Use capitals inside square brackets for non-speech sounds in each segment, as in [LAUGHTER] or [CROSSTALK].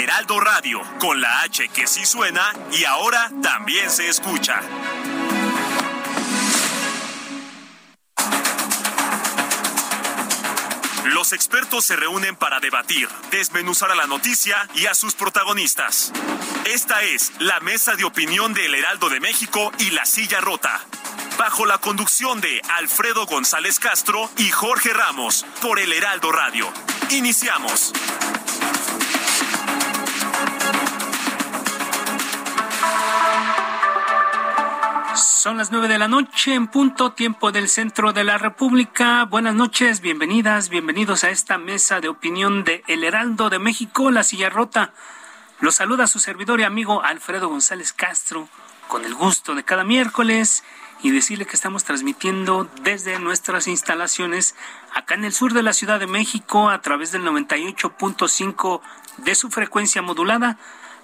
Heraldo Radio, con la H que sí suena y ahora también se escucha. Los expertos se reúnen para debatir, desmenuzar a la noticia y a sus protagonistas. Esta es la mesa de opinión del Heraldo de México y La Silla Rota. Bajo la conducción de Alfredo González Castro y Jorge Ramos por el Heraldo Radio. Iniciamos. Son las nueve de la noche en punto tiempo del centro de la República. Buenas noches, bienvenidas, bienvenidos a esta mesa de opinión de El Heraldo de México, La Silla Rota. Los saluda su servidor y amigo Alfredo González Castro, con el gusto de cada miércoles y decirle que estamos transmitiendo desde nuestras instalaciones acá en el sur de la Ciudad de México a través del 98.5 de su frecuencia modulada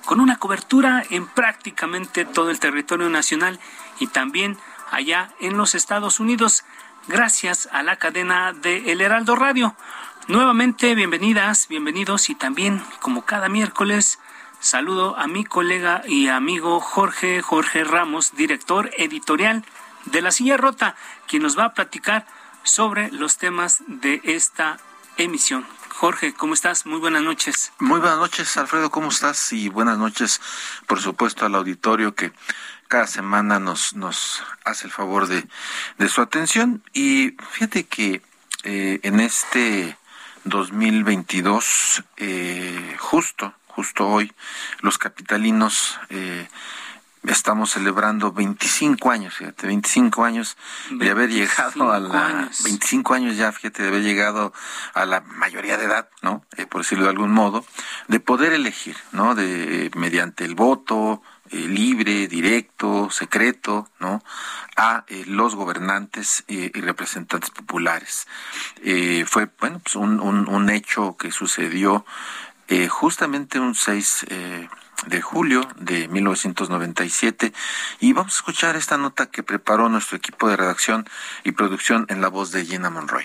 con una cobertura en prácticamente todo el territorio nacional y también allá en los Estados Unidos, gracias a la cadena de El Heraldo Radio. Nuevamente, bienvenidas, bienvenidos y también, como cada miércoles, saludo a mi colega y amigo Jorge Jorge Ramos, director editorial de La Silla Rota, quien nos va a platicar sobre los temas de esta emisión. Jorge, ¿cómo estás? Muy buenas noches. Muy buenas noches, Alfredo, ¿cómo estás? Y buenas noches, por supuesto, al auditorio que cada semana nos, nos hace el favor de, su atención. Y fíjate que eh, en este 2022, eh, justo, justo hoy, los capitalinos eh, estamos celebrando 25 años, fíjate, 25 años de haber llegado a la 25 años ya, fíjate, de haber llegado a la mayoría de edad, ¿no? Eh, por decirlo de algún modo, de poder elegir, ¿no? De mediante el voto eh, libre, directo, secreto, ¿no? A eh, los gobernantes y representantes populares. fue, bueno, pues un, un, un hecho que sucedió justamente un 6 de julio de 1997 y vamos a escuchar esta nota que preparó nuestro equipo de redacción y producción en la voz de Gina Monroy.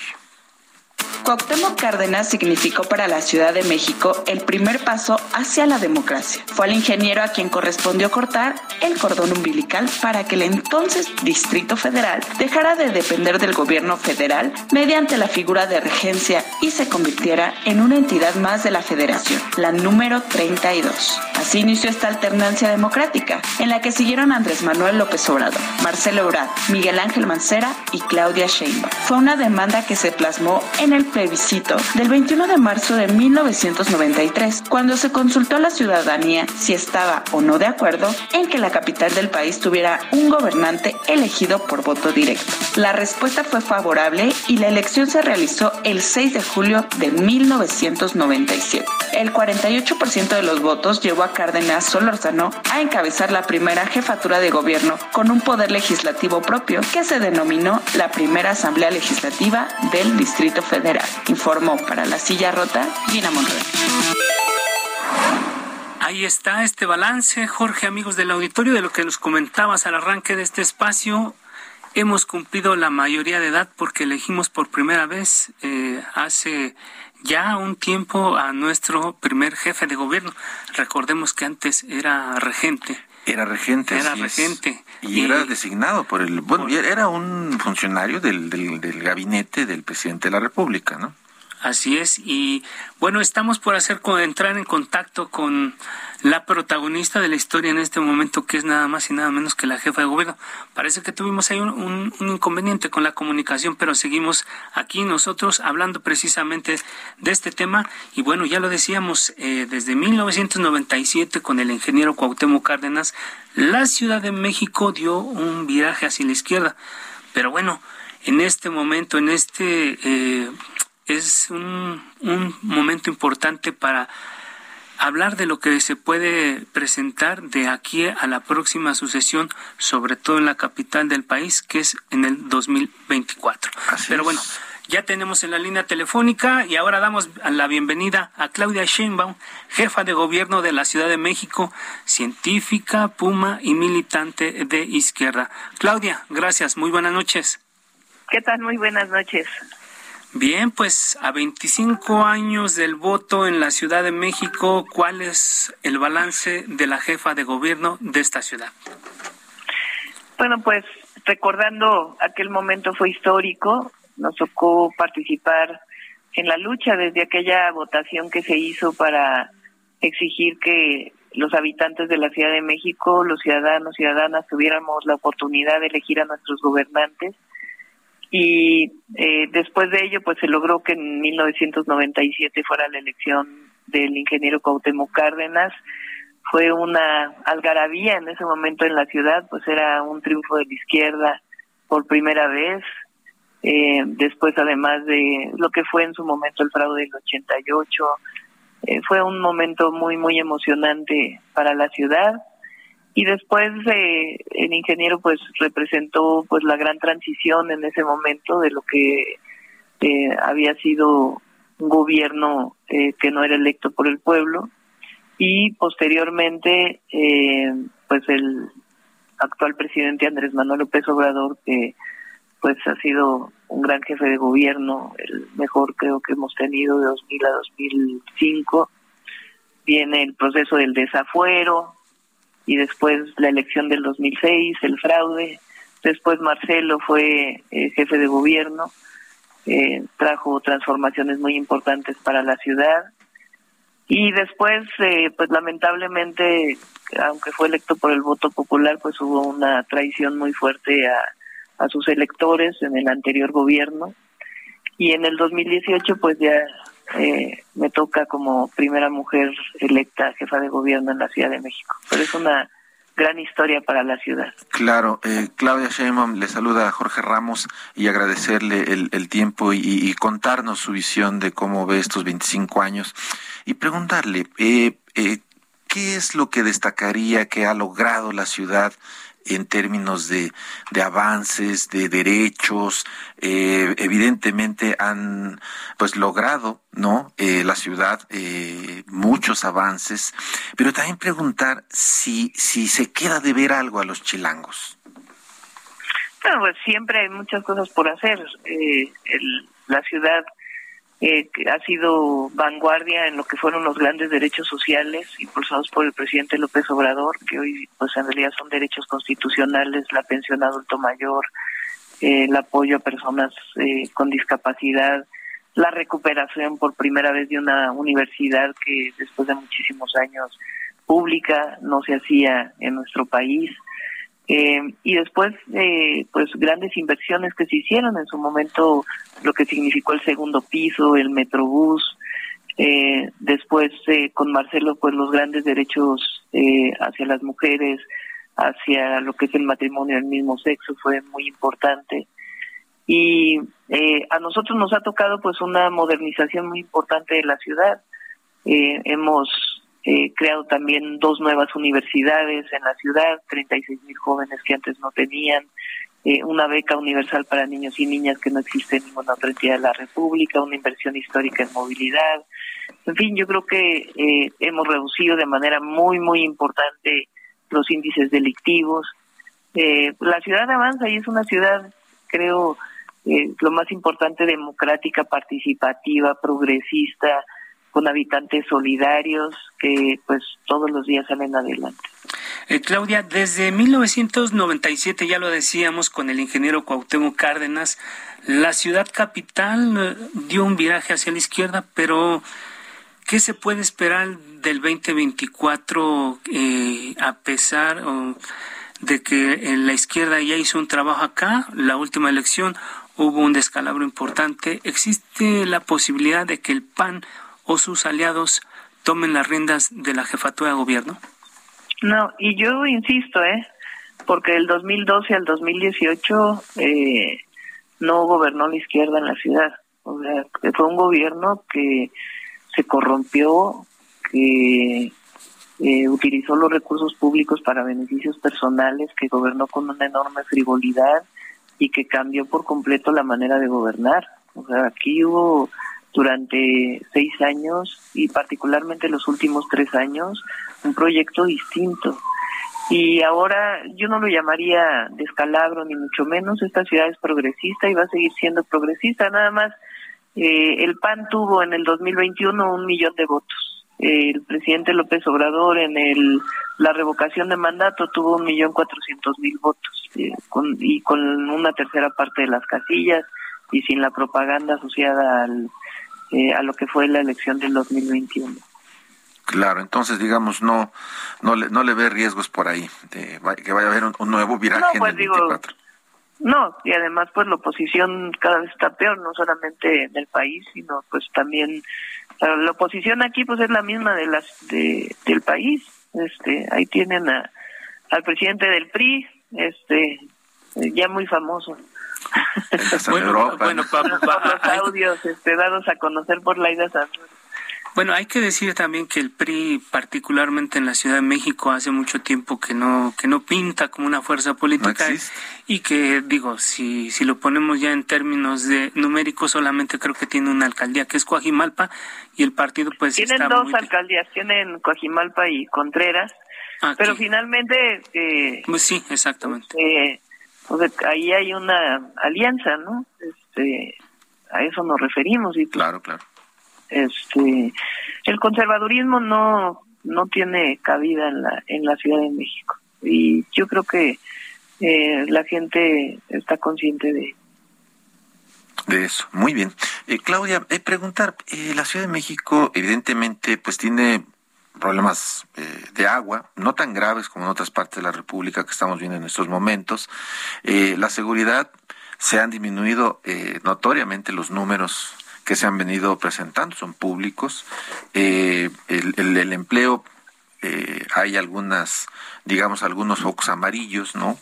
Cuauhtémoc Cárdenas significó para la Ciudad de México el primer paso hacia la democracia. Fue al ingeniero a quien correspondió cortar el cordón umbilical para que el entonces Distrito Federal dejara de depender del gobierno federal mediante la figura de regencia y se convirtiera en una entidad más de la federación, la número 32. Así inició esta alternancia democrática, en la que siguieron Andrés Manuel López Obrador, Marcelo Ebrard, Miguel Ángel Mancera y Claudia Sheinbaum. Fue una demanda que se plasmó en el plebiscito del 21 de marzo de 1993, cuando se consultó a la ciudadanía si estaba o no de acuerdo en que la capital del país tuviera un gobernante elegido por voto directo. La respuesta fue favorable y la elección se realizó el 6 de julio de 1997. El 48% de los votos llevó a Cárdenas Solórzano a encabezar la primera jefatura de gobierno con un poder legislativo propio que se denominó la primera Asamblea Legislativa del Distrito Federal. Informó para la silla rota Gina Monroy. Ahí está este balance, Jorge, amigos del auditorio, de lo que nos comentabas al arranque de este espacio. Hemos cumplido la mayoría de edad porque elegimos por primera vez eh, hace ya un tiempo a nuestro primer jefe de gobierno. Recordemos que antes era regente. Era regente. Era regente. Y, era designado por el... Bueno, era un funcionario del, del, del gabinete del presidente de la República, ¿no? Así es, y bueno, estamos por hacer entrar en contacto con la protagonista de la historia en este momento, que es nada más y nada menos que la jefa de gobierno. Parece que tuvimos ahí un, inconveniente con la comunicación, pero seguimos aquí nosotros hablando precisamente de este tema. Y bueno, ya lo decíamos, eh, desde 1997 con el ingeniero Cuauhtémoc Cárdenas, la Ciudad de México dio un viraje hacia la izquierda. Pero bueno, en este momento, en este... Eh, es un, un momento importante para hablar de lo que se puede presentar de aquí a la próxima sucesión, sobre todo en la capital del país, que es en el 2024. Pero bueno, ya tenemos en la línea telefónica y ahora damos la bienvenida a Claudia Sheinbaum, jefa de gobierno de la Ciudad de México, científica, puma y militante de izquierda. Claudia, gracias. Muy buenas noches. ¿Qué tal? Muy buenas noches. Bien, pues a 25 años del voto en la Ciudad de México, ¿cuál es el balance de la jefa de gobierno de esta ciudad? Bueno, pues recordando aquel momento fue histórico, nos tocó participar en la lucha desde aquella votación que se hizo para exigir que los habitantes de la Ciudad de México, los ciudadanos, ciudadanas, tuviéramos la oportunidad de elegir a nuestros gobernantes y eh, después de ello pues se logró que en 1997 fuera la elección del ingeniero Cuauhtémoc Cárdenas. Fue una algarabía en ese momento en la ciudad pues era un triunfo de la izquierda por primera vez. Eh, después además de lo que fue en su momento el fraude del 88 eh, fue un momento muy muy emocionante para la ciudad y después eh, el ingeniero pues representó pues la gran transición en ese momento de lo que eh, había sido un gobierno eh, que no era electo por el pueblo. Y posteriormente eh, pues el actual presidente Andrés Manuel López Obrador que pues ha sido un gran jefe de gobierno el mejor creo que hemos tenido de 2000 a 2005 viene el proceso del desafuero y después la elección del 2006, el fraude, después Marcelo fue eh, jefe de gobierno, eh, trajo transformaciones muy importantes para la ciudad. Y después, eh, pues lamentablemente, aunque fue electo por el voto popular, pues hubo una traición muy fuerte a, a sus electores en el anterior gobierno. Y en el 2018 pues ya eh, me toca como primera mujer electa jefa de gobierno en la Ciudad de México. Pero es una gran historia para la ciudad. Claro, eh, Claudia Sheinbaum le saluda a Jorge Ramos y agradecerle el, tiempo y, contarnos su visión de cómo ve estos 25 años y preguntarle eh, eh, qué es lo que destacaría que ha logrado la ciudad en términos de, de avances, de derechos, eh, evidentemente han pues logrado, ¿no? Eh, la ciudad eh, muchos avances, pero también preguntar si, si se queda de ver algo a los chilangos. Bueno, pues siempre hay muchas cosas por hacer. Eh, el, la ciudad eh, ha sido vanguardia en lo que fueron los grandes derechos sociales impulsados por el presidente López Obrador, que hoy pues en realidad son derechos constitucionales, la pensión adulto mayor, eh, el apoyo a personas eh, con discapacidad, la recuperación por primera vez de una universidad que después de muchísimos años pública no se hacía en nuestro país. Eh, y después, eh, pues grandes inversiones que se hicieron en su momento, lo que significó el segundo piso, el Metrobús, eh, después eh, con Marcelo, pues los grandes derechos eh, hacia las mujeres, hacia lo que es el matrimonio del mismo sexo fue muy importante. Y eh, a nosotros nos ha tocado pues una modernización muy importante de la ciudad. Hemos eh, creado también dos nuevas universidades en la ciudad, 36 mil jóvenes que antes no tenían, eh, una beca universal para niños y niñas que no existe en ninguna otra entidad de la República, una inversión histórica en movilidad. En fin, yo creo que eh, hemos reducido de manera muy, muy importante los índices delictivos. Eh, la ciudad avanza y es una ciudad, creo, eh, lo más importante, democrática, participativa, progresista, con habitantes solidarios que pues todos los días salen adelante. Eh, Claudia, desde 1997, ya lo decíamos con el ingeniero Cuauhtémoc Cárdenas, la ciudad capital eh, dio un viraje hacia la izquierda, pero ¿qué se puede esperar del 2024 eh, a pesar de que la izquierda ya hizo un trabajo acá? La última elección hubo un descalabro importante. ¿Existe la posibilidad de que el PAN o sus aliados tomen las riendas de la jefatura de gobierno? No, y yo insisto, ¿eh? Porque del 2012 al 2018 eh, no gobernó la izquierda en la ciudad. O sea, fue un gobierno que se corrompió, que eh, utilizó los recursos públicos para beneficios personales, que gobernó con una enorme frivolidad y que cambió por completo la manera de gobernar. O sea, aquí hubo durante seis años y particularmente los últimos tres años un proyecto distinto. Y ahora yo no lo llamaría descalabro ni mucho menos, esta ciudad es progresista y va a seguir siendo progresista, nada más eh, el PAN tuvo en el 2021 un millón de votos. el presidente López Obrador en el, la revocación de mandato tuvo un millón cuatrocientos mil votos eh, y con una tercera parte de las casillas y sin la propaganda asociada al, eh, a lo que fue la elección del 2021. Claro, entonces digamos no no le, no le ve riesgos por ahí de que vaya a haber un, nuevo viraje no, pues, en el 24. no, y además pues la oposición cada vez está peor, no solamente en el país, sino pues también la oposición aquí pues es la misma de las de, del país. Este, ahí tienen a, al presidente del PRI, este ya muy famoso. Bueno, bueno audios este, dados a conocer por Laida Santos. Bueno, hay que decir también que el PRI, particularmente en la Ciudad de México, hace mucho tiempo que no que no pinta como una fuerza política y que digo, si si lo ponemos ya en términos de numéricos, solamente creo que tiene una alcaldía que es Coajimalpa y el partido pues tienen dos alcaldías, tienen Coajimalpa y Contreras, ah, pero finalmente eh, pues sí, exactamente. Eh, ahí hay una alianza, ¿no? Este, a eso nos referimos y pues claro, claro. este el conservadurismo no no tiene cabida en la en la Ciudad de México. Y yo creo que eh, la gente está consciente de de eso. Muy bien. Eh, Claudia eh, preguntar eh, la Ciudad de México evidentemente pues tiene problemas eh, de agua, no tan graves como en otras partes de la República que estamos viendo en estos momentos. Eh, la seguridad se han disminuido eh, notoriamente los números que se han venido presentando, son públicos. Eh, el, empleo, eh, hay algunas, digamos, algunos focos amarillos, ¿no?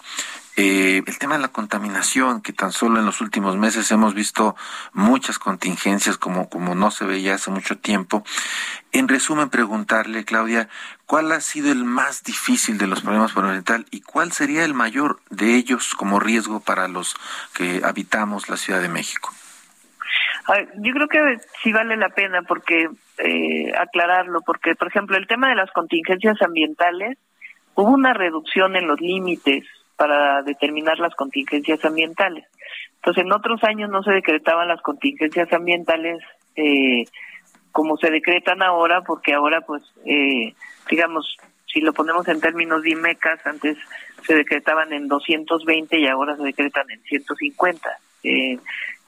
Eh, el tema de la contaminación, que tan solo en los últimos meses hemos visto muchas contingencias como, como no se veía hace mucho tiempo. En resumen, preguntarle, Claudia, ¿cuál ha sido el más difícil de los problemas por ambiental y cuál sería el mayor de ellos como riesgo para los que habitamos la Ciudad de México? yo creo que sí vale la pena porque eh, aclararlo, porque por ejemplo el tema de las contingencias ambientales, hubo una reducción en los límites para determinar las contingencias ambientales. Entonces en otros años no se decretaban las contingencias ambientales eh, como se decretan ahora, porque ahora pues eh, digamos si lo ponemos en términos de IMECAS, antes se decretaban en 220 y ahora se decretan en 150. Eh,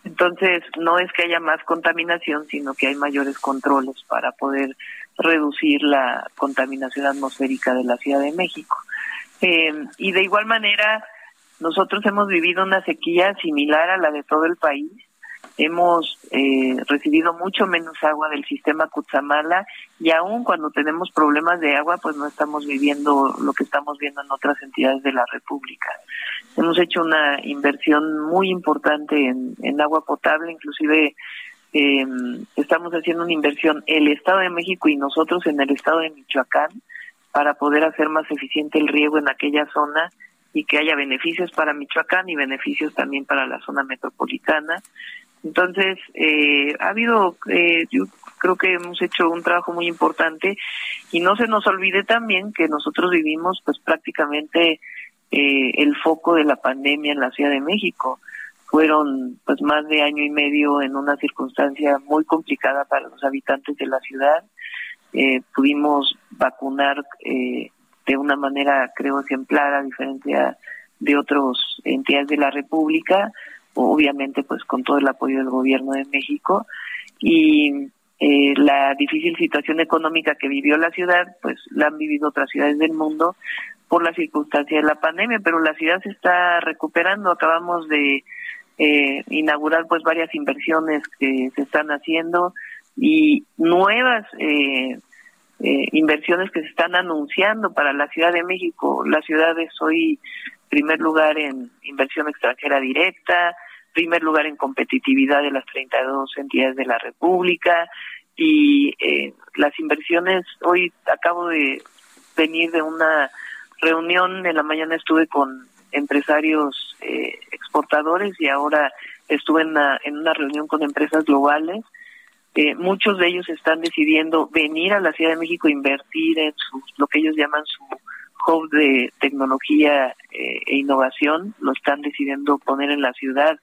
entonces, no es que haya más contaminación, sino que hay mayores controles para poder reducir la contaminación atmosférica de la Ciudad de México. Eh, y de igual manera, nosotros hemos vivido una sequía similar a la de todo el país hemos eh, recibido mucho menos agua del sistema Cutzamala y aún cuando tenemos problemas de agua, pues no estamos viviendo lo que estamos viendo en otras entidades de la República. Hemos hecho una inversión muy importante en, agua potable, inclusive eh, estamos haciendo una inversión el Estado de México y nosotros en el Estado de Michoacán para poder hacer más eficiente el riego en aquella zona y que haya beneficios para Michoacán y beneficios también para la zona metropolitana. Entonces, eh, ha habido, eh, yo creo que hemos hecho un trabajo muy importante y no se nos olvide también que nosotros vivimos pues prácticamente eh, el foco de la pandemia en la Ciudad de México. Fueron pues más de año y medio en una circunstancia muy complicada para los habitantes de la ciudad. Eh, pudimos vacunar eh, de una manera creo ejemplar a diferencia de otras entidades de la República obviamente pues con todo el apoyo del gobierno de México. Y eh, la difícil situación económica que vivió la ciudad pues la han vivido otras ciudades del mundo por la circunstancia de la pandemia pero la ciudad se está recuperando. Acabamos de eh, inaugurar pues varias inversiones que se están haciendo y nuevas eh, eh, inversiones que se están anunciando para la Ciudad de México. La ciudad es hoy primer lugar en inversión extranjera directa, primer lugar en competitividad de las 32 entidades de la República y eh, las inversiones, hoy acabo de venir de una reunión, en la mañana estuve con empresarios eh, exportadores y ahora estuve en una, en una reunión con empresas globales. Eh, muchos de ellos están decidiendo venir a la Ciudad de México invertir en lo que ellos llaman su hub de tecnología eh, e innovación, lo están decidiendo poner en la ciudad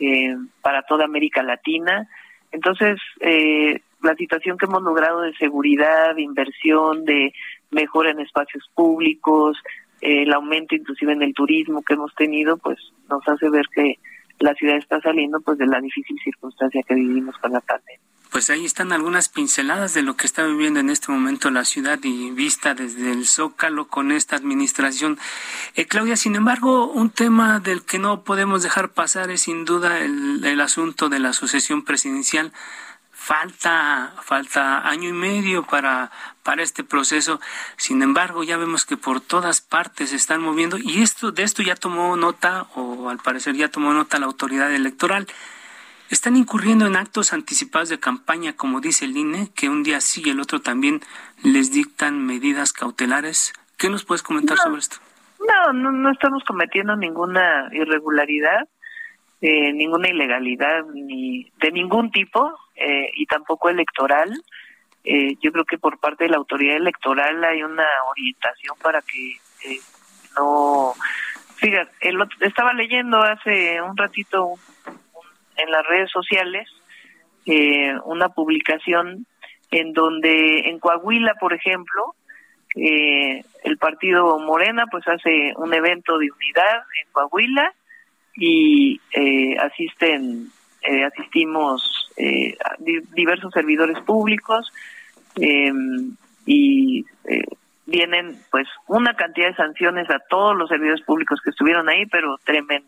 eh, para toda América Latina. Entonces, eh, la situación que hemos logrado de seguridad, de inversión, de mejora en espacios públicos, el aumento inclusive en el turismo que hemos tenido, pues nos hace ver que la ciudad está saliendo pues de la difícil circunstancia que vivimos con la pandemia. Pues ahí están algunas pinceladas de lo que está viviendo en este momento la ciudad y vista desde el Zócalo con esta administración. Eh, Claudia, sin embargo, un tema del que no podemos dejar pasar es sin duda el, el asunto de la sucesión presidencial falta falta año y medio para para este proceso. Sin embargo, ya vemos que por todas partes se están moviendo y esto de esto ya tomó nota o al parecer ya tomó nota la autoridad electoral. Están incurriendo en actos anticipados de campaña, como dice el INE, que un día sí y el otro también les dictan medidas cautelares. ¿Qué nos puedes comentar sobre esto? No, no, no estamos cometiendo ninguna irregularidad, eh, ninguna ilegalidad ni de ningún tipo eh, y tampoco electoral. Eh, yo creo que por parte de la autoridad electoral hay una orientación para que eh, no... Fíjate, estaba leyendo hace un ratito en las redes sociales eh, una publicación en donde en Coahuila, por ejemplo, eh, el partido Morena pues hace un evento de unidad en Coahuila y eh, asisten eh, asistimos eh, diversos servidores públicos em, y eh, vienen pues una cantidad de sanciones a todos los servidores públicos que estuvieron ahí, pero tremendo.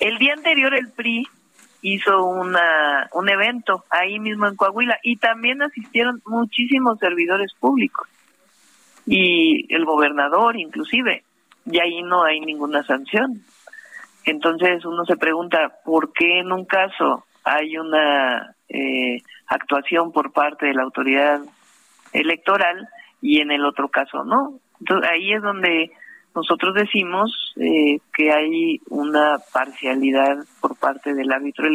El día anterior el PRI hizo una un evento ahí mismo en Coahuila y también asistieron muchísimos servidores públicos y el gobernador inclusive y ahí no hay ninguna sanción entonces uno se pregunta, ¿por qué en un caso hay una eh, actuación por parte de la autoridad electoral y en el otro caso no? Entonces ahí es donde nosotros decimos eh, que hay una parcialidad por parte del árbitro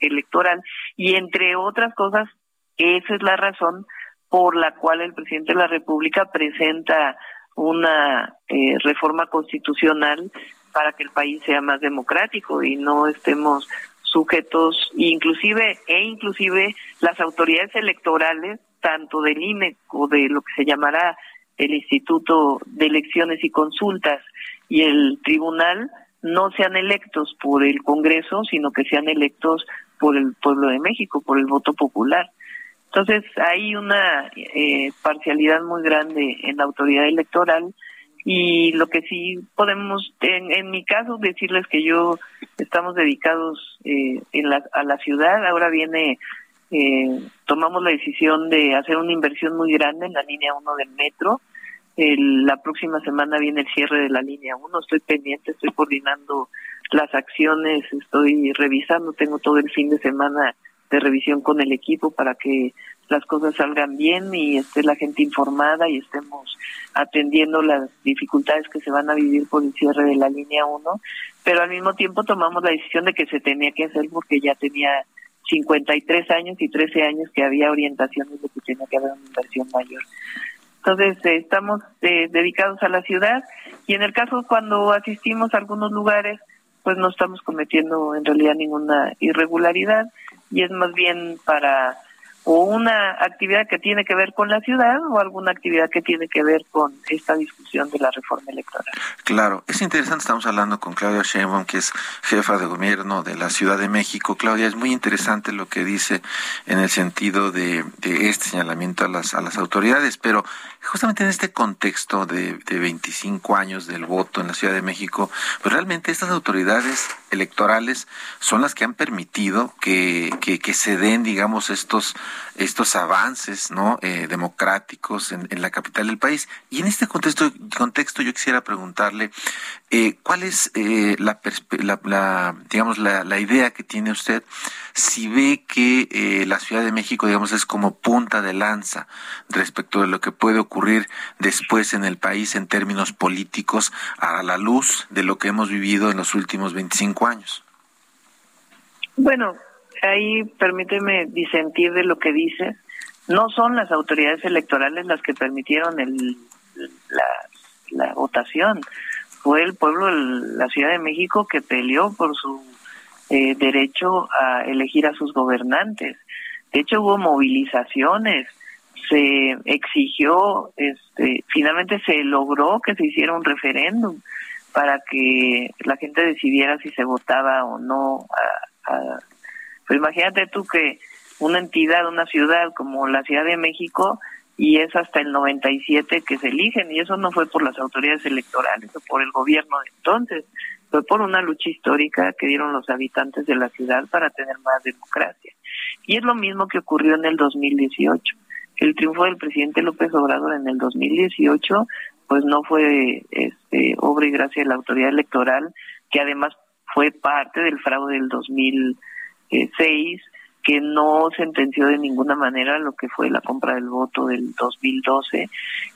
electoral y entre otras cosas, esa es la razón por la cual el presidente de la República presenta una eh, reforma constitucional para que el país sea más democrático y no estemos sujetos inclusive e inclusive las autoridades electorales tanto del INE o de lo que se llamará el Instituto de Elecciones y Consultas y el Tribunal no sean electos por el Congreso, sino que sean electos por el pueblo de México, por el voto popular. Entonces hay una eh, parcialidad muy grande en la autoridad electoral y lo que sí podemos, en, en mi caso, decirles que yo estamos dedicados eh, en la, a la ciudad. Ahora viene, eh, tomamos la decisión de hacer una inversión muy grande en la línea 1 del metro. El, la próxima semana viene el cierre de la línea 1. Estoy pendiente, estoy coordinando las acciones, estoy revisando, tengo todo el fin de semana de revisión con el equipo para que las cosas salgan bien y esté la gente informada y estemos atendiendo las dificultades que se van a vivir por el cierre de la línea 1, pero al mismo tiempo tomamos la decisión de que se tenía que hacer porque ya tenía 53 años y 13 años que había orientaciones de que tenía que haber una inversión mayor. Entonces, eh, estamos eh, dedicados a la ciudad y en el caso cuando asistimos a algunos lugares, pues no estamos cometiendo en realidad ninguna irregularidad y es más bien para o una actividad que tiene que ver con la ciudad o alguna actividad que tiene que ver con esta discusión de la reforma electoral. Claro, es interesante, estamos hablando con Claudia Sheinbaum, que es jefa de gobierno de la Ciudad de México. Claudia, es muy interesante lo que dice en el sentido de, de este señalamiento a las, a las autoridades, pero justamente en este contexto de, de 25 años del voto en la Ciudad de México, pues realmente estas autoridades electorales son las que han permitido que, que, que se den, digamos, estos estos avances no eh, democráticos en, la capital del país. Y en este contexto, contexto yo quisiera preguntarle eh, cuál es eh, la, la, digamos la, la, idea que tiene usted si ve que la Ciudad de México digamos es como punta de lanza respecto de lo que puede ocurrir después en el país en términos políticos a la luz de lo que hemos vivido en los últimos 25 años. Bueno, ahí permíteme disentir de lo que dice. No son las autoridades electorales las que permitieron el, la, votación. Fue el pueblo de la Ciudad de México que peleó por su eh, derecho a elegir a sus gobernantes. De hecho, hubo movilizaciones, se exigió, este, finalmente se logró que se hiciera un referéndum para que la gente decidiera si se votaba o no a, a pues imagínate tú que una entidad, una ciudad como la Ciudad de México, y es hasta el 97 que se eligen, y eso no fue por las autoridades electorales o por el gobierno de entonces, fue por una lucha histórica que dieron los habitantes de la ciudad para tener más democracia. Y es lo mismo que ocurrió en el 2018. El triunfo del presidente López Obrador en el 2018 pues no fue este, obra y gracia de la autoridad electoral, que además fue parte del fraude del 2018 seis que no sentenció de ninguna manera lo que fue la compra del voto del 2012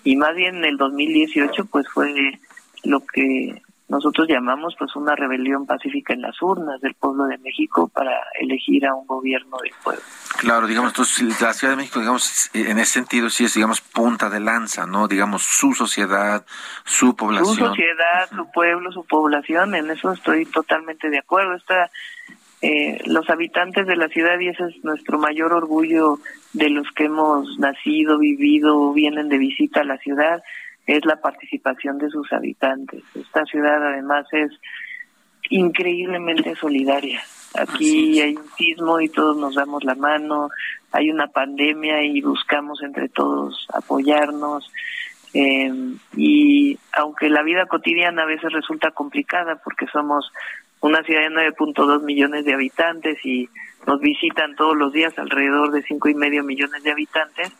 y más bien en el 2018 pues fue lo que nosotros llamamos pues una rebelión pacífica en las urnas del pueblo de México para elegir a un gobierno del pueblo. Claro, digamos, entonces la Ciudad de México, digamos, en ese sentido sí es, digamos, punta de lanza, ¿no? Digamos, su sociedad, su población. Su sociedad, su pueblo, su población, en eso estoy totalmente de acuerdo. Esta eh, los habitantes de la ciudad y ese es nuestro mayor orgullo de los que hemos nacido, vivido, vienen de visita a la ciudad, es la participación de sus habitantes. Esta ciudad además es increíblemente solidaria. Aquí hay un sismo y todos nos damos la mano, hay una pandemia y buscamos entre todos apoyarnos. Eh, y aunque la vida cotidiana a veces resulta complicada porque somos una ciudad de 9.2 millones de habitantes y nos visitan todos los días alrededor de cinco y medio millones de habitantes.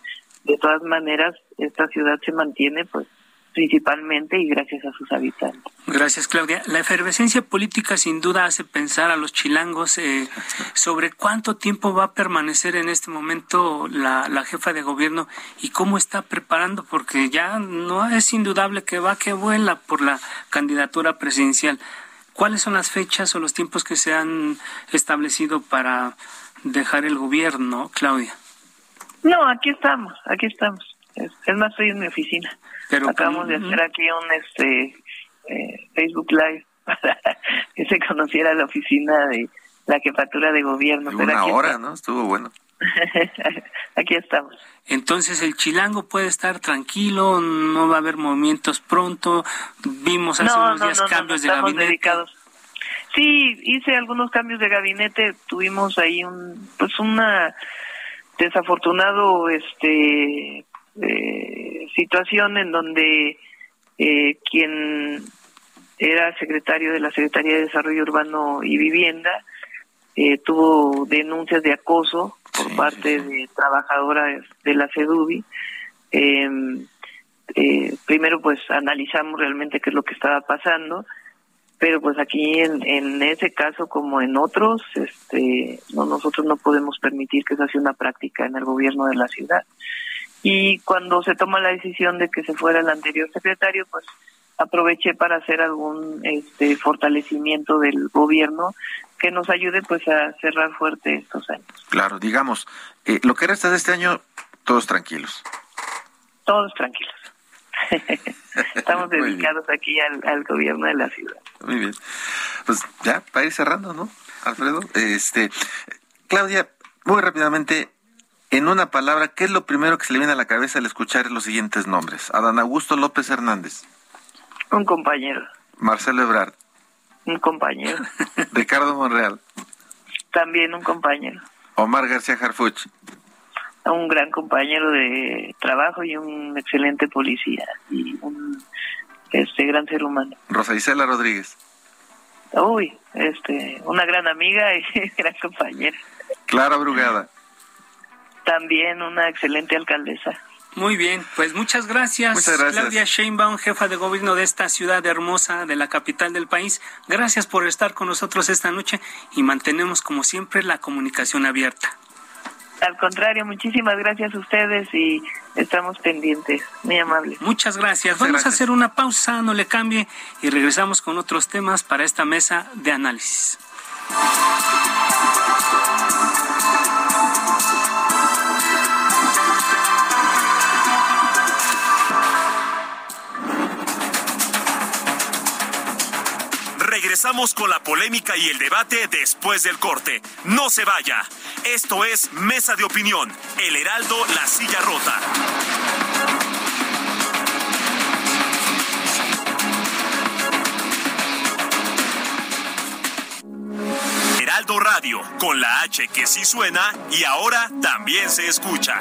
De todas maneras, esta ciudad se mantiene, pues, principalmente y gracias a sus habitantes. Gracias, Claudia. La efervescencia política sin duda hace pensar a los chilangos eh, sobre cuánto tiempo va a permanecer en este momento la, la, jefa de gobierno y cómo está preparando, porque ya no es indudable que va que vuela por la candidatura presidencial. ¿Cuáles son las fechas o los tiempos que se han establecido para dejar el gobierno, Claudia? No, aquí estamos, aquí estamos. Es, más, estoy en mi oficina. Pero Acabamos de hacer aquí un este eh, Facebook Live [LAUGHS] para que se conociera la oficina de la jefatura de gobierno. Una hora, ¿no? Estuvo bueno. [LAUGHS] Aquí estamos. Entonces el chilango puede estar tranquilo, no va a haber movimientos pronto. Vimos hace unos días cambios de gabinete. Sí, hice algunos cambios de gabinete. Tuvimos ahí un, pues una desafortunado, este, eh, situación en donde eh, quien era secretario de la Secretaría de Desarrollo Urbano y Vivienda eh, tuvo denuncias de acoso por parte de trabajadoras de la CEDUBI. Em, eh, primero pues analizamos realmente qué es lo que estaba pasando, pero pues aquí en, en ese caso como en otros, este, no, nosotros no podemos permitir que se sea una práctica en el gobierno de la ciudad. Y cuando se toma la decisión de que se fuera el anterior secretario, pues aproveché para hacer algún este fortalecimiento del gobierno que nos ayude pues a cerrar fuerte estos años. Claro, digamos, eh, lo que resta de este año, todos tranquilos. Todos tranquilos. [LAUGHS] Estamos dedicados aquí al, gobierno de la ciudad. Muy bien. Pues ya, para ir cerrando, ¿no, Alfredo? Este, Claudia, muy rápidamente, en una palabra, ¿qué es lo primero que se le viene a la cabeza al escuchar los siguientes nombres? Adán Augusto López Hernández. Un compañero. Marcelo Ebrard. Un compañero. [LAUGHS] Ricardo Monreal. También un compañero. Omar García Harfuch. Un gran compañero de trabajo y un excelente policía y un este gran ser humano. Rosa Isela Rodríguez. Uy, este, una gran amiga y [LAUGHS] gran compañera. Clara Brugada. también una excelente alcaldesa. Muy bien, pues muchas gracias, muchas gracias, Claudia Sheinbaum, jefa de gobierno de esta ciudad hermosa, de la capital del país. Gracias por estar con nosotros esta noche y mantenemos como siempre la comunicación abierta. Al contrario, muchísimas gracias a ustedes y estamos pendientes. Muy amable. Muchas gracias. Vamos a hacer una pausa, no le cambie y regresamos con otros temas para esta mesa de análisis. Regresamos con la polémica y el debate después del corte. No se vaya. Esto es Mesa de Opinión, El Heraldo, La Silla Rota. Heraldo Radio, con la H que sí suena y ahora también se escucha.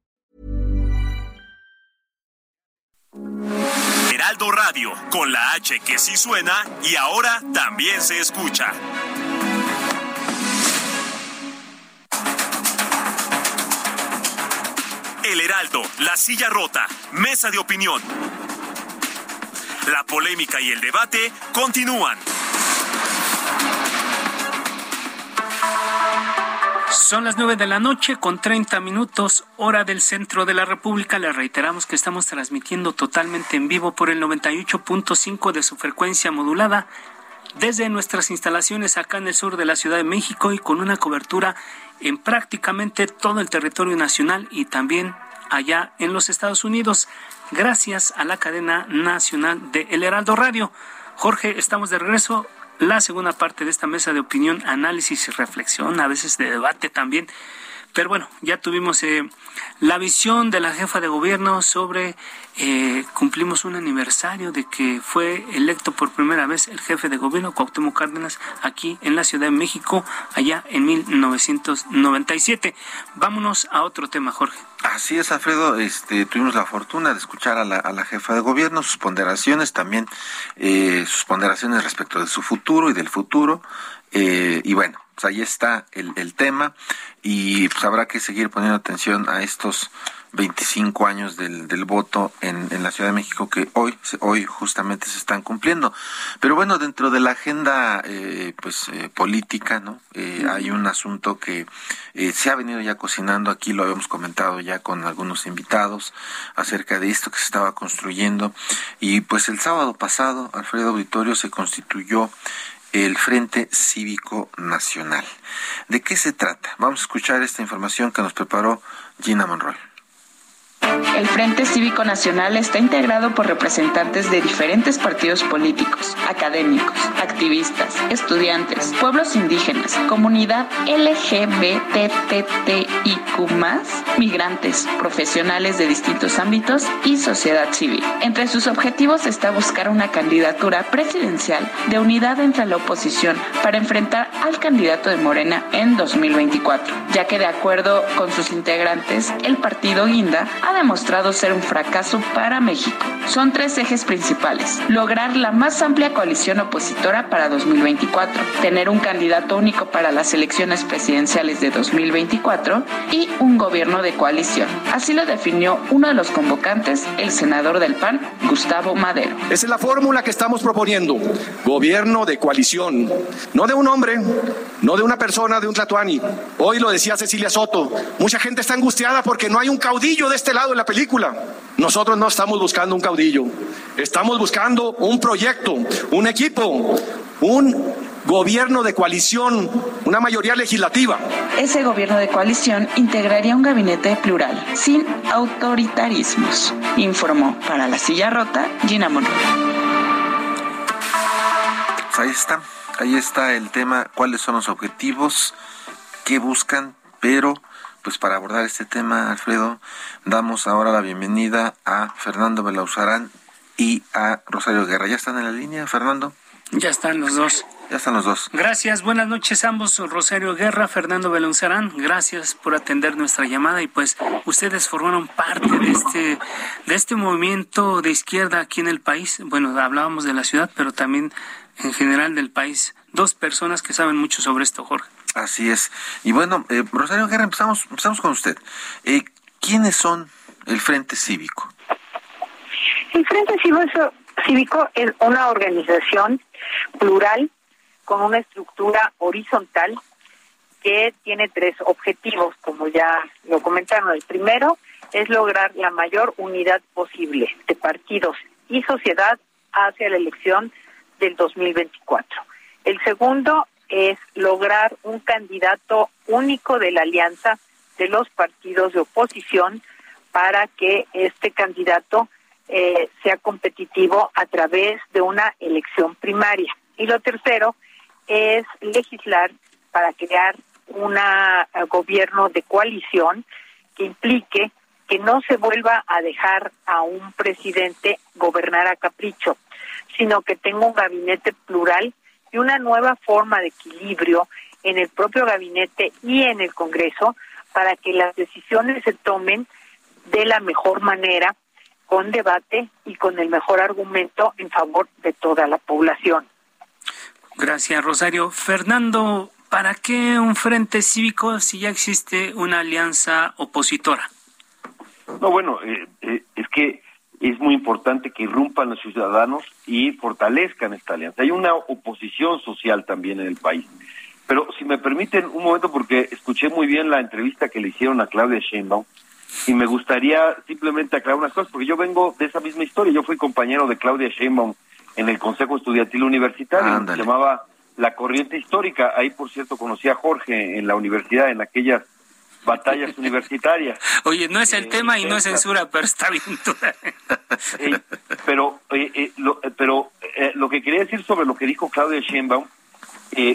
Heraldo Radio, con la H que sí suena y ahora también se escucha. El Heraldo, La Silla Rota, Mesa de Opinión. La polémica y el debate continúan. Son las nueve de la noche con 30 minutos, hora del centro de la República. Le reiteramos que estamos transmitiendo totalmente en vivo por el 98.5 de su frecuencia modulada desde nuestras instalaciones acá en el sur de la Ciudad de México y con una cobertura en prácticamente todo el territorio nacional y también allá en los Estados Unidos, gracias a la cadena nacional de El Heraldo Radio. Jorge, estamos de regreso la segunda parte de esta mesa de opinión, análisis y reflexión, a veces de debate también. Pero bueno, ya tuvimos eh, la visión de la jefa de gobierno sobre, eh, cumplimos un aniversario de que fue electo por primera vez el jefe de gobierno, Cuauhtémoc Cárdenas, aquí en la Ciudad de México, allá en 1997. Vámonos a otro tema, Jorge. Así es, Alfredo. Este, tuvimos la fortuna de escuchar a la, jefa de gobierno, sus ponderaciones, también eh, sus ponderaciones respecto de su futuro y del futuro. Eh, y bueno, pues ahí está el, el tema. Y pues habrá que seguir poniendo atención a estos 25 años del, del voto en, en, la Ciudad de México que hoy hoy justamente se están cumpliendo. Pero bueno dentro de la agenda eh, pues eh, política no eh, hay un asunto que eh, se ha venido ya cocinando. Aquí lo habíamos comentado ya con algunos invitados acerca de esto que se estaba construyendo. Y pues el sábado pasado Alfredo Auditorio se constituyó el Frente Cívico Nacional. ¿De qué se trata? Vamos a escuchar esta información que nos preparó Gina Monroy. El Frente Cívico Nacional está integrado por representantes de diferentes partidos políticos, académicos, activistas, estudiantes, pueblos indígenas, comunidad LGBTTIQ+, migrantes, profesionales de distintos ámbitos y sociedad civil. Entre sus objetivos está buscar una candidatura presidencial de unidad entre la oposición para enfrentar al candidato de Morena en 2024, ya que de acuerdo con sus integrantes, el partido Guinda ha demostrado ser un fracaso para México. Son tres ejes principales. Lograr la más amplia coalición opositora para 2024, tener un candidato único para las elecciones presidenciales de 2024 y un gobierno de coalición. Así lo definió uno de los convocantes, el senador del PAN, Gustavo Madero. Esa es la fórmula que estamos proponiendo. Gobierno de coalición. No de un hombre, no de una persona, de un tlatuani. Hoy lo decía Cecilia Soto. Mucha gente está angustiada porque no hay un caudillo de este lado en la película. Nosotros no estamos buscando un caudillo. Estamos buscando un proyecto, un equipo, un gobierno de coalición, una mayoría legislativa. Ese gobierno de coalición integraría un gabinete plural, sin autoritarismos, informó para la silla rota Gina Monroe. Pues ahí está, ahí está el tema, cuáles son los objetivos, qué buscan, pero pues para abordar este tema, Alfredo, damos ahora la bienvenida a Fernando Belauzarán y a Rosario Guerra. ¿Ya están en la línea, Fernando? Ya están los dos. Ya están los dos. Gracias, buenas noches ambos, Rosario Guerra, Fernando Belonzarán. Gracias por atender nuestra llamada y pues ustedes formaron parte de este de este movimiento de izquierda aquí en el país. Bueno, hablábamos de la ciudad, pero también en general del país. Dos personas que saben mucho sobre esto, Jorge. Así es. Y bueno, eh, Rosario Guerra, empezamos, empezamos con usted. Eh, ¿Quiénes son el Frente Cívico? El Frente Cívico es una organización plural con una estructura horizontal que tiene tres objetivos, como ya lo comentaron. El primero es lograr la mayor unidad posible de partidos y sociedad hacia la elección del 2024. El segundo es lograr un candidato único de la alianza de los partidos de oposición para que este candidato eh, sea competitivo a través de una elección primaria. Y lo tercero es legislar para crear un gobierno de coalición que implique que no se vuelva a dejar a un presidente gobernar a capricho, sino que tenga un gabinete plural y una nueva forma de equilibrio en el propio gabinete y en el Congreso para que las decisiones se tomen de la mejor manera, con debate y con el mejor argumento en favor de toda la población. Gracias, Rosario. Fernando, ¿para qué un frente cívico si ya existe una alianza opositora? No, bueno, eh, eh, es que es muy importante que irrumpan los ciudadanos y fortalezcan esta alianza. Hay una oposición social también en el país. Pero si me permiten un momento, porque escuché muy bien la entrevista que le hicieron a Claudia Sheinbaum, y me gustaría simplemente aclarar unas cosas, porque yo vengo de esa misma historia. Yo fui compañero de Claudia Sheinbaum en el Consejo Estudiantil Universitario, se llamaba La Corriente Histórica. Ahí, por cierto, conocí a Jorge en la universidad, en aquellas batallas universitarias. [LAUGHS] Oye, no es el eh, tema y no es censura, pero está bien. [LAUGHS] eh, pero eh, lo, pero lo que quería decir sobre lo que dijo Claudia Sheinbaum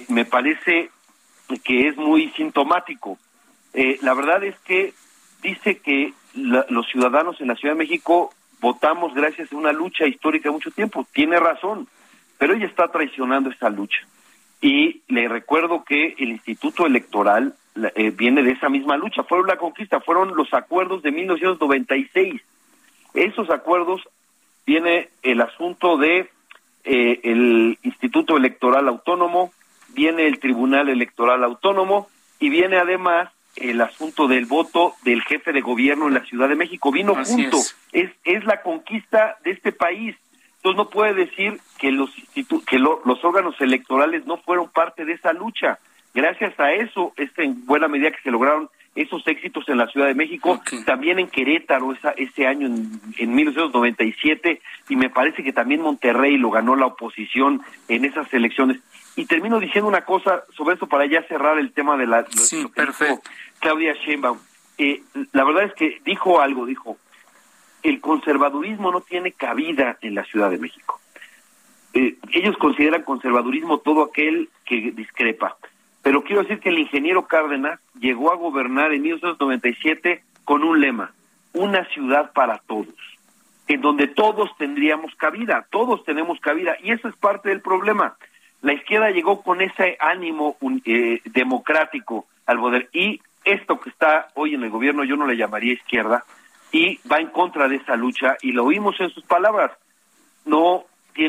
me parece que es muy sintomático. la verdad es que dice que los ciudadanos en la Ciudad de México votamos gracias a una lucha histórica de mucho tiempo. Tiene razón, pero ella está traicionando esa lucha. Y le recuerdo que el Instituto Electoral eh, viene de esa misma lucha. Fueron la conquista, fueron los acuerdos de 1996. Esos acuerdos viene el asunto de eh, el Instituto Electoral Autónomo, viene el Tribunal Electoral Autónomo y viene además el asunto del voto del jefe de gobierno en la Ciudad de México. Vino junto. Es. es. la conquista de este país. Entonces no puede decir que los que los órganos electorales no fueron parte de esa lucha. Gracias a eso, es en buena medida que se lograron esos éxitos en la Ciudad de México, también en Querétaro esa, ese año en, en 1997 y me parece que también Monterrey lo ganó la oposición en esas elecciones. Y termino diciendo una cosa sobre esto para ya cerrar el tema de la sí, perfecto. Claudia Sheinbaum. Eh, la verdad es que dijo algo, dijo, el conservadurismo no tiene cabida en la Ciudad de México. Eh, ellos consideran conservadurismo todo aquel que discrepa. Pero quiero decir que el ingeniero Cárdenas llegó a gobernar en 1997 con un lema, una ciudad para todos, en donde todos tendríamos cabida, todos tenemos cabida, y eso es parte del problema. La izquierda llegó con ese ánimo eh, democrático al poder, y esto que está hoy en el gobierno yo no le llamaría izquierda, y va en contra de esa lucha, y lo oímos en sus palabras. No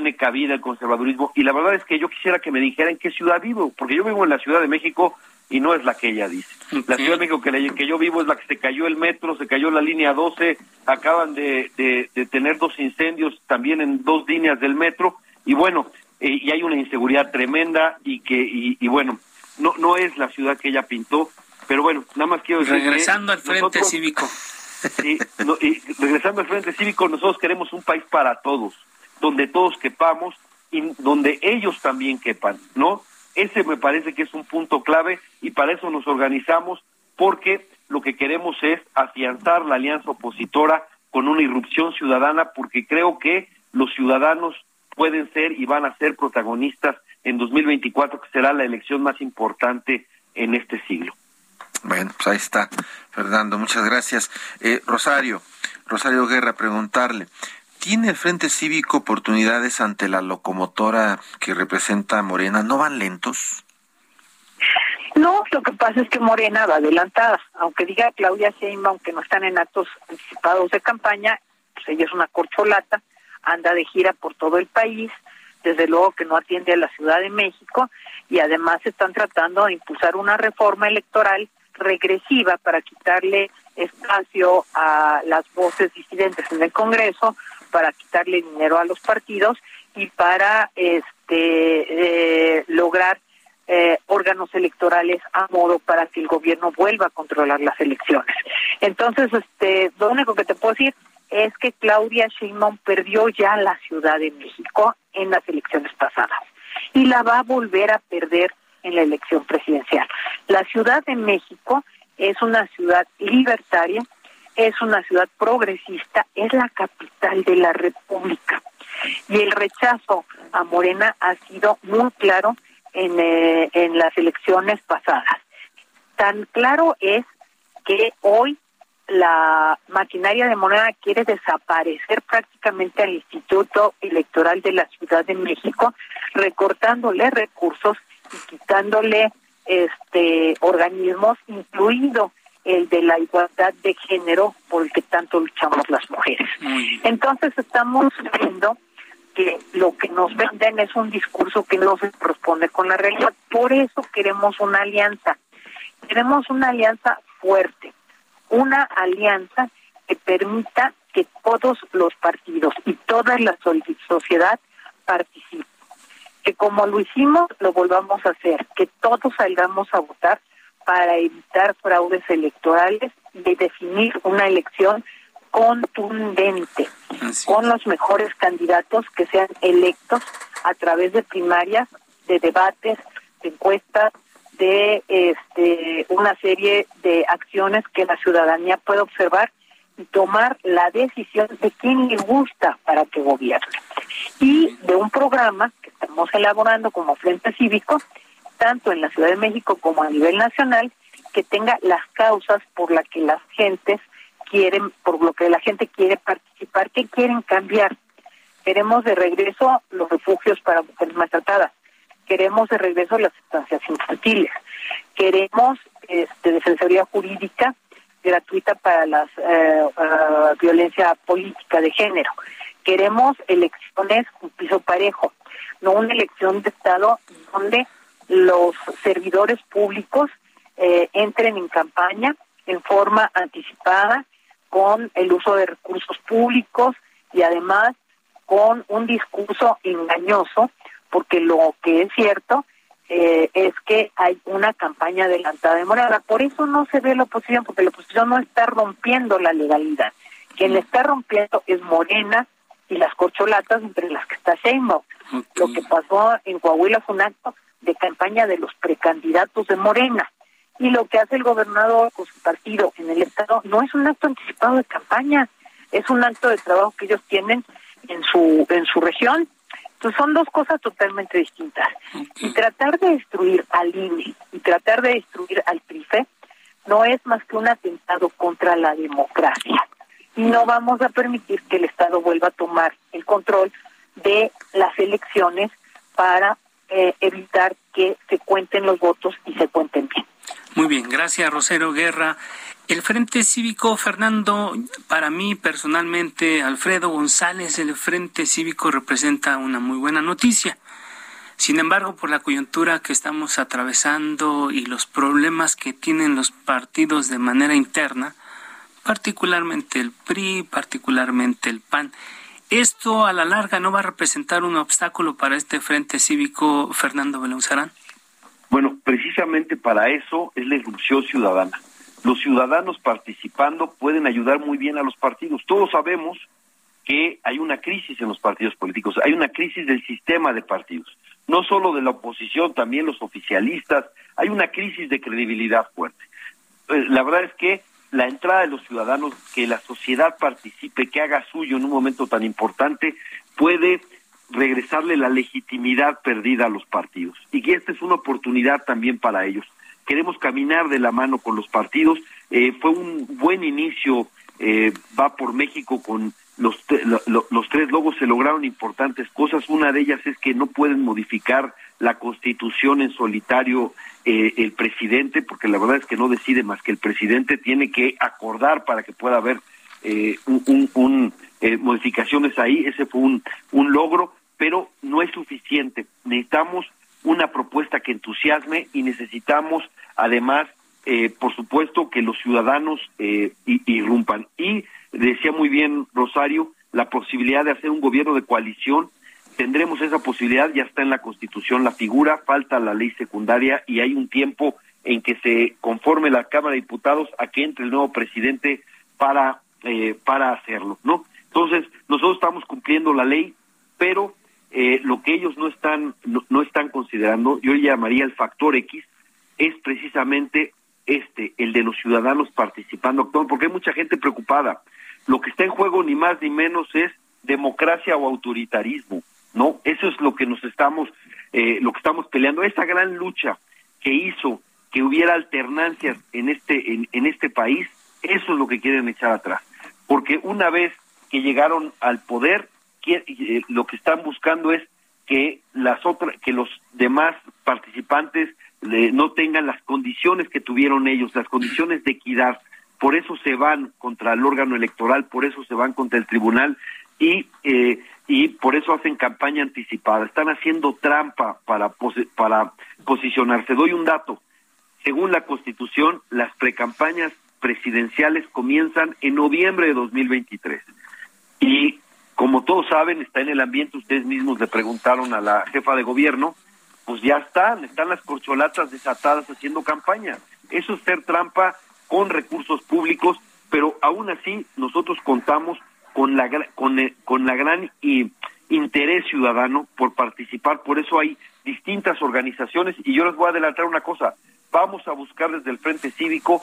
tiene cabida el conservadurismo y la verdad es que yo quisiera que me dijera en qué ciudad vivo, porque yo vivo en la Ciudad de México y no es la que ella dice. La Ciudad de México que, que yo vivo es la que se cayó el metro, se cayó la línea 12, acaban de, de, tener dos incendios también en dos líneas del metro y bueno, eh, y hay una inseguridad tremenda y que, y, bueno, no, no es la ciudad que ella pintó, pero bueno, nada más quiero decir... Regresando al Frente Cívico. Y regresando al Frente Cívico, nosotros queremos un país para todos donde todos quepamos y donde ellos también quepan, ¿no? Ese me parece que es un punto clave y para eso nos organizamos porque lo que queremos es afianzar la alianza opositora con una irrupción ciudadana porque creo que los ciudadanos pueden ser y van a ser protagonistas en 2024, que será la elección más importante en este siglo. Bueno, pues ahí está, Fernando, muchas gracias. Eh, Rosario, Rosario Guerra, preguntarle, ¿tiene el Frente Cívico oportunidades ante la locomotora que representa Morena? ¿No van lentos? No, lo que pasa es que Morena va adelantada. Aunque diga Claudia Sheinbaum que no están en actos anticipados de campaña, pues ella es una corcholata, anda de gira por todo el país, desde luego que no atiende a la Ciudad de México y además están tratando de impulsar una reforma electoral regresiva para quitarle espacio a las voces disidentes en el Congreso, para quitarle dinero a los partidos y para este eh, lograr eh, órganos electorales a modo para que el gobierno vuelva a controlar las elecciones. Entonces, este, lo único que te puedo decir es que Claudia Sheinbaum perdió ya la Ciudad de México en las elecciones pasadas y la va a volver a perder en la elección presidencial. La Ciudad de México es una ciudad libertaria, es una ciudad progresista, es la capital de la República. Y el rechazo a Morena ha sido muy claro en, eh, en las elecciones pasadas. Tan claro es que hoy la maquinaria de moneda quiere desaparecer prácticamente al Instituto Electoral de la Ciudad de México, recortándole recursos y quitándole este organismos, incluido el de la igualdad de género por el que tanto luchamos las mujeres. Entonces estamos viendo que lo que nos venden es un discurso que no se corresponde con la realidad. Por eso queremos una alianza. Queremos una alianza fuerte, una alianza que permita que todos los partidos y toda la sociedad participen. Que como lo hicimos, lo volvamos a hacer, que todos salgamos a votar para evitar fraudes electorales y definir una elección contundente con los mejores candidatos que sean electos a través de primarias, de debates, de encuestas, de este, una serie de acciones que la ciudadanía puede observar y tomar la decisión de quién le gusta para que gobierne. Y de un programa que estamos elaborando como Frente Cívico, tanto en la Ciudad de México como a nivel nacional, que tenga las causas por las que las gentes quieren, por lo que la gente quiere participar, qué quieren cambiar. Queremos de regreso los refugios para mujeres maltratadas. Queremos de regreso las estancias infantiles, queremos este, defensoría jurídica gratuita para la eh, violencia política de género, queremos elecciones con piso parejo, no una elección de Estado donde los servidores públicos eh, entren en campaña en forma anticipada con el uso de recursos públicos y además con un discurso engañoso porque lo que es cierto eh, es que hay una campaña adelantada de morada. Por eso no se ve la oposición, porque la oposición no está rompiendo la legalidad. Quien la está rompiendo es Morena y las corcholatas entre las que está Sheinbaum. Lo que pasó en Coahuila fue un acto de campaña de los precandidatos de Morena. Y lo que hace el gobernador con su partido en el Estado no es un acto anticipado de campaña, es un acto de trabajo que ellos tienen en su, en su región entonces son dos cosas totalmente distintas. Y tratar de destruir al INE y tratar de destruir al PRIFE no es más que un atentado contra la democracia. Y no vamos a permitir que el Estado vuelva a tomar el control de las elecciones para eh, evitar que se cuenten los votos y se cuenten bien. Muy bien, gracias Rosero Guerra. El Frente Cívico, Fernando, para mí personalmente, Alfredo González, el Frente Cívico representa una muy buena noticia. Sin embargo, por la coyuntura que estamos atravesando y los problemas que tienen los partidos de manera interna, particularmente el PRI, particularmente el PAN, ¿esto a la larga no va a representar un obstáculo para este Frente Cívico, Fernando Belonzarán? Bueno, precisamente para eso es la irrupción ciudadana los ciudadanos participando pueden ayudar muy bien a los partidos. Todos sabemos que hay una crisis en los partidos políticos, hay una crisis del sistema de partidos. no solo de la oposición, también los oficialistas. Hay una crisis de credibilidad fuerte. Eh, la verdad es que la entrada de los ciudadanos, que la sociedad participe, que haga suyo en un momento tan importante, puede regresarle la legitimidad perdida a los partidos. Y que esta es una oportunidad también para ellos. Queremos caminar de la mano con los partidos. Eh, fue un buen inicio, eh, va por México con los, los tres logos, se lograron importantes cosas. Una de ellas es que no pueden modificar la constitución en solitario eh, el presidente, porque la verdad es que no decide más que el presidente tiene que acordar para que pueda haber eh, un, un, eh, modificaciones ahí. Ese fue un, un logro, pero no es suficiente. Necesitamos una propuesta que entusiasme y necesitamos además, eh, por supuesto, que los ciudadanos eh, irrumpan. Y decía muy bien Rosario, la posibilidad de hacer un gobierno de coalición tendremos esa posibilidad, ya está en la Constitución la figura, falta la ley secundaria y hay un tiempo en que se conforme la Cámara de Diputados a que entre el nuevo presidente para, eh, para hacerlo, ¿no? Entonces, nosotros estamos cumpliendo la ley, pero eh, lo que ellos no están, no, no están considerando, yo le llamaría el factor X, es precisamente este, el de los ciudadanos participando, porque hay mucha gente preocupada. Lo que está en juego ni más ni menos es democracia o autoritarismo. ¿no? Eso es lo que nos estamos, eh, lo que estamos peleando. Esa gran lucha que hizo que hubiera alternancias en este, en, en este país, eso es lo que quieren echar atrás. Porque una vez que llegaron al poder, eh, lo que están buscando es que las otras, que los demás participantes no tengan las condiciones que tuvieron ellos, las condiciones de equidad. Por eso se van contra el órgano electoral, por eso se van contra el tribunal y eh, y por eso hacen campaña anticipada. Están haciendo trampa para, para posicionarse. Doy un dato. Según la Constitución, las precampañas presidenciales comienzan en noviembre de 2023. Y como todos saben, está en el ambiente, ustedes mismos le preguntaron a la jefa de gobierno, pues ya están, están las corcholatas desatadas haciendo campaña. Eso es ser trampa con recursos públicos, pero aún así nosotros contamos con la, con, eh, con la gran interés ciudadano por participar. Por eso hay distintas organizaciones y yo les voy a adelantar una cosa. Vamos a buscar desde el Frente Cívico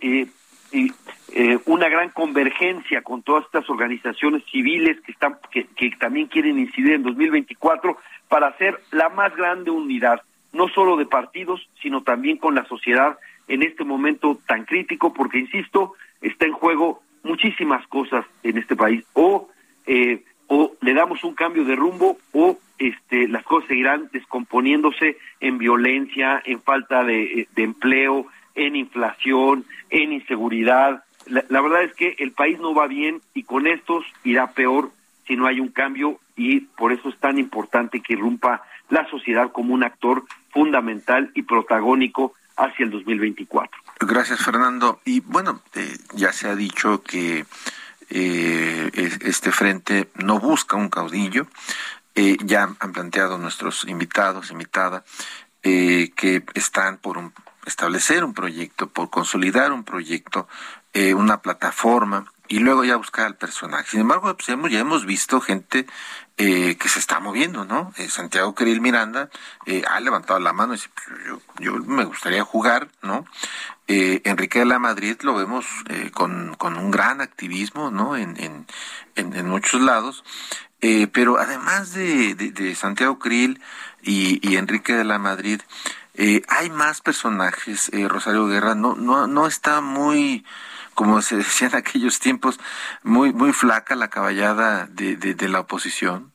eh, eh, una gran convergencia con todas estas organizaciones civiles que están que también quieren incidir en 2024 para hacer la más grande unidad, no solo de partidos, sino también con la sociedad en este momento tan crítico, porque insisto, está en juego muchísimas cosas en este país. O, eh, o le damos un cambio de rumbo o este, las cosas seguirán descomponiéndose en violencia, en falta de, empleo, en inflación, en inseguridad. La, verdad es que el país no va bien y con estos irá peor si no hay un cambio y por eso es tan importante que irrumpa la sociedad como un actor fundamental y protagónico hacia el 2024. Gracias, Fernando. Y bueno, eh, ya se ha dicho que eh, este frente no busca un caudillo. Eh, ya han planteado nuestros invitados, invitada, que están por un, establecer un proyecto, por consolidar un proyecto, una plataforma y luego ya buscar al personaje. Sin embargo, pues hemos, ya hemos visto gente eh, que se está moviendo, ¿no? Eh, Santiago Queril Miranda eh, ha levantado la mano y dice, pues, yo, yo me gustaría jugar, ¿no? Eh, Enrique de la Madrid lo vemos eh, con, con un gran activismo, ¿no? En, en, en, muchos lados. Pero además de, de, de Santiago Krill y, y, Enrique de la Madrid, eh, hay más personajes. Eh, Rosario Guerra no, no, no está muy como se decía en aquellos tiempos, muy, muy flaca la caballada de, de, la oposición?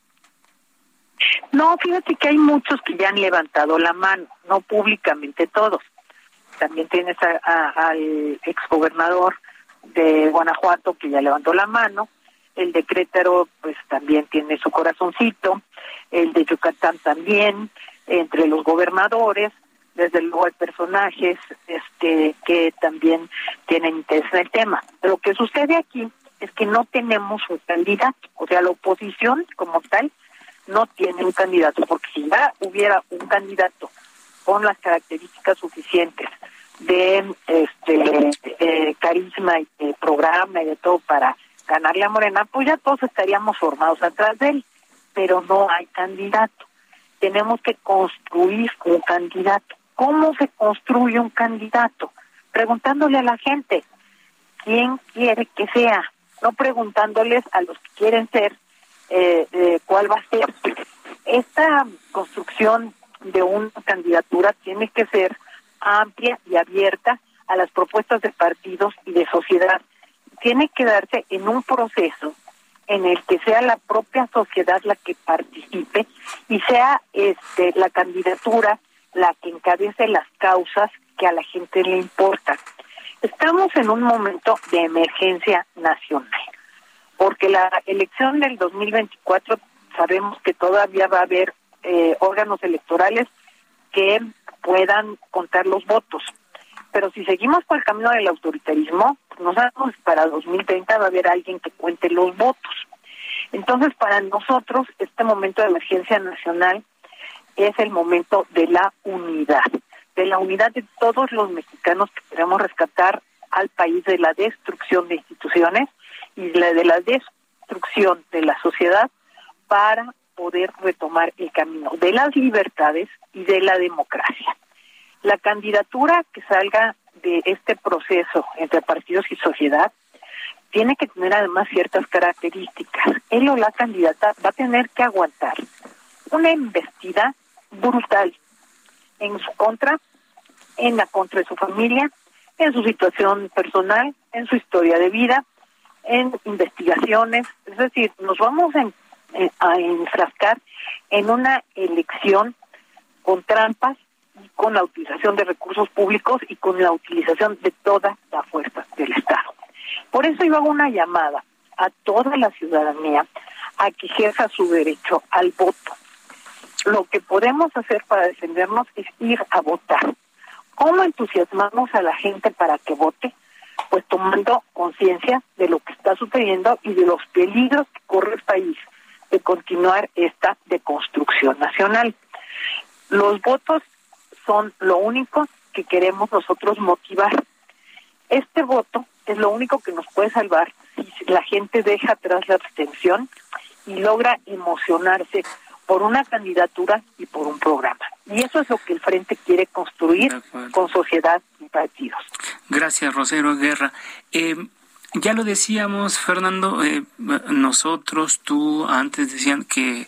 No, fíjate que hay muchos que ya han levantado la mano, no públicamente todos. También tienes a, a, al exgobernador de Guanajuato que ya levantó la mano, el de Crétaro pues también tiene su corazoncito, el de Yucatán también, entre los gobernadores, desde luego hay personajes este que también tienen interés en el tema. Lo que sucede aquí es que no tenemos un candidato, o sea, la oposición como tal no tiene un candidato, porque si ya hubiera un candidato con las características suficientes de este de carisma y de programa y de todo para ganarle a Morena, pues ya todos estaríamos formados atrás de él, pero no hay candidato. tenemos que construir un candidato. ¿Cómo se construye un candidato? Preguntándole a la gente quién quiere que sea, no preguntándoles a los que quieren ser eh, eh, cuál va a ser. Esta construcción de una candidatura tiene que ser amplia y abierta a las propuestas de partidos y de sociedad. Tiene que darse en un proceso en el que sea la propia sociedad la que participe y sea este la candidatura la que encabece las causas que a la gente le importan. Estamos en un momento de emergencia nacional, porque la elección del 2024 sabemos que todavía va a haber eh, órganos electorales que puedan contar los votos. Pero si seguimos por el camino del autoritarismo, no sabemos si para 2030 va a haber alguien que cuente los votos. Entonces, para nosotros, este momento de emergencia nacional es el momento de la unidad, de la unidad de todos los mexicanos que queremos rescatar al país de la destrucción de instituciones y de la destrucción de la sociedad para poder retomar el camino de las libertades y de la democracia. La candidatura que salga de este proceso entre partidos y sociedad tiene que tener además ciertas características. Él o la candidata va a tener que aguantar una investida brutal en su contra, en la contra de su familia, en su situación personal, en su historia de vida, en investigaciones. Es decir, nos vamos a, a enfrascar en una elección con trampas y con la utilización de recursos públicos y con la utilización de toda la fuerza del Estado. Por eso yo hago una llamada a toda la ciudadanía a que ejerza su derecho al voto. Lo que podemos hacer para defendernos es ir a votar. ¿Cómo entusiasmamos a la gente para que vote? Pues tomando conciencia de lo que está sucediendo y de los peligros que corre el país de continuar esta deconstrucción nacional. Los votos son lo único que queremos nosotros motivar. Este voto es lo único que nos puede salvar si la gente deja atrás la abstención y logra emocionarse por una candidatura y por un programa. Y eso es lo que el Frente quiere construir con sociedad y partidos. Gracias, Rosero Guerra. Eh, ya lo decíamos, Fernando, eh, nosotros, tú, antes decían que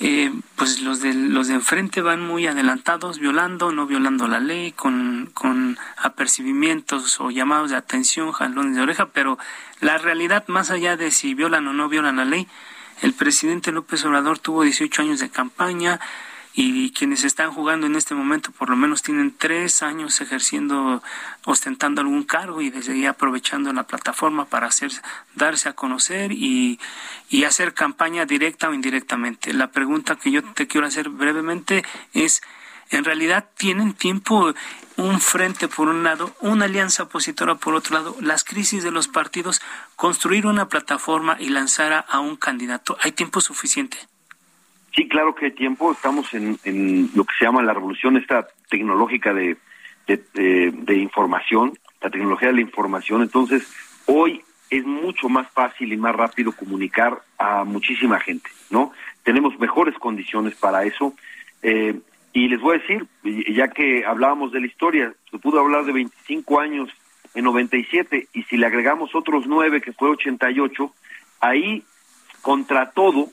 eh, pues los de los de enfrente van muy adelantados, violando, no violando la ley, con, con apercibimientos o llamados de atención, jalones de oreja, pero la realidad, más allá de si violan o no violan la ley, el presidente López Obrador tuvo 18 años de campaña, y quienes están jugando en este momento por lo menos tienen tres años ejerciendo, ostentando algún cargo y desde ahí aprovechando la plataforma para hacer, darse a conocer y, y hacer campaña directa o indirectamente. La pregunta que yo te quiero hacer brevemente es, ¿en realidad tienen tiempo un frente por un lado, una alianza opositora por otro lado, las crisis de los partidos, construir una plataforma y lanzar a un candidato? ¿Hay tiempo suficiente? Sí, claro que hay tiempo. Estamos en, lo que se llama la revolución esta tecnológica de, de, información, la tecnología de la información. Entonces, hoy es mucho más fácil y más rápido comunicar a muchísima gente, ¿no? Tenemos mejores condiciones para eso. Eh, y les voy a decir, ya que hablábamos de la historia, se pudo hablar de 25 años en 97 y si le agregamos otros 9 que fue 88, ahí contra todo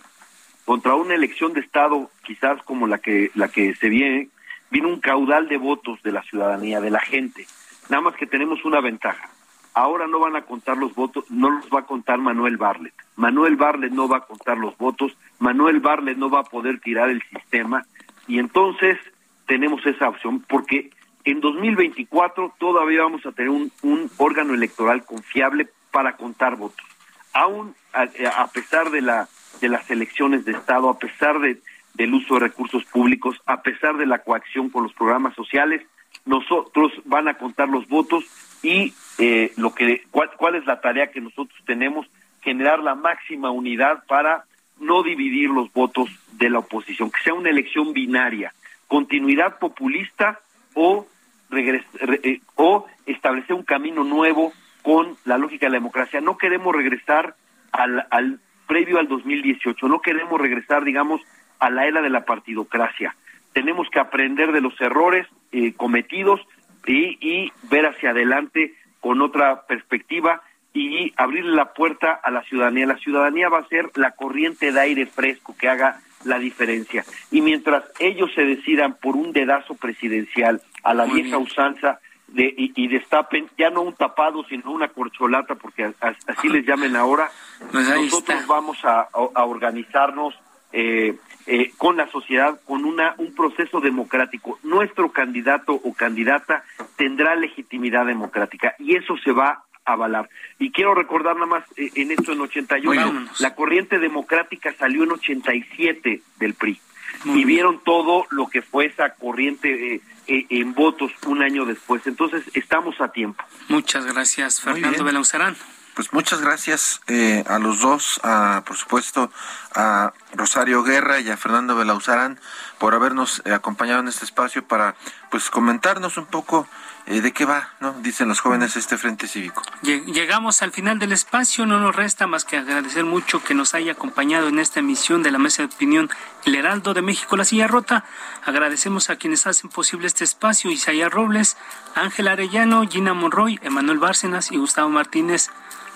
contra una elección de Estado quizás como la que, la que se viene, viene un caudal de votos de la ciudadanía, de la gente. Nada más que tenemos una ventaja. Ahora no van a contar los votos, no los va a contar Manuel Barlet. Manuel Barlet no va a contar los votos, Manuel Barlet no va a poder tirar el sistema y entonces tenemos esa opción porque en 2024 todavía vamos a tener un, un órgano electoral confiable para contar votos. Aún a pesar de la de las elecciones de Estado, a pesar de, del uso de recursos públicos, a pesar de la coacción con los programas sociales, nosotros van a contar los votos y eh, lo que cuál, cuál es la tarea que nosotros tenemos generar la máxima unidad para no dividir los votos de la oposición, que sea una elección binaria, continuidad populista o eh, o establecer un camino nuevo con la lógica de la democracia. No queremos regresar al, al previo al 2018. No queremos regresar, digamos, a la era de la partidocracia. Tenemos que aprender de los errores eh, cometidos y, y ver hacia adelante con otra perspectiva y abrirle la puerta a la ciudadanía. La ciudadanía va a ser la corriente de aire fresco que haga la diferencia. Y mientras ellos se decidan por un dedazo presidencial a la vieja usanza de, y, destapen ya no un tapado, sino una corcholata, porque así les llamen ahora, [LAUGHS] pues nosotros vamos a, a organizarnos eh, eh, con la sociedad, con una, un proceso democrático. Nuestro candidato o candidata tendrá legitimidad democrática y eso se va a avalar. Y quiero recordar nada más eh, en esto en 81, la corriente democrática salió en 87 del PRI. y vieron todo lo que fue esa corriente en votos un año después. Entonces, estamos a tiempo. Muchas gracias, Fernando Belauzarán. Pues muchas gracias eh, a los dos, a, por supuesto a Rosario Guerra y a Fernando Belauzarán por habernos eh, acompañado en este espacio para pues comentarnos un poco eh, de qué va, ¿no? Dicen los jóvenes este Frente Cívico. Llegamos al final del espacio, no nos resta más que agradecer mucho que nos haya acompañado en esta emisión de la Mesa de Opinión El Heraldo de México, La Silla Rota. Agradecemos a quienes hacen posible este espacio, Isaías Robles, Ángel Arellano, Gina Monroy, Emanuel Bárcenas y Gustavo Martínez.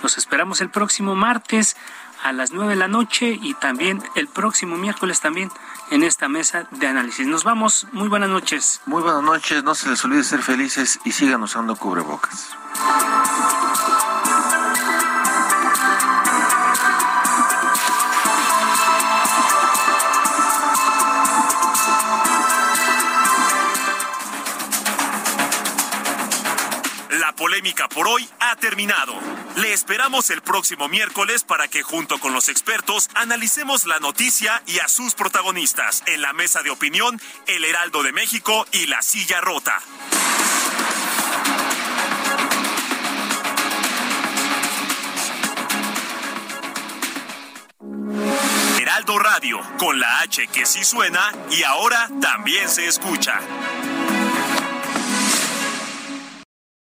Los esperamos el próximo martes a las nueve de la noche y también el próximo miércoles también en esta mesa de análisis. Nos vamos. Muy buenas noches. Muy buenas noches. No se les olvide ser felices y sigan usando cubrebocas. Polémica por hoy ha terminado. Le esperamos el próximo miércoles para que junto con los expertos analicemos la noticia y a sus protagonistas en la mesa de opinión El Heraldo de México y La Silla Rota. Heraldo Radio, con la H que sí suena y ahora también se escucha.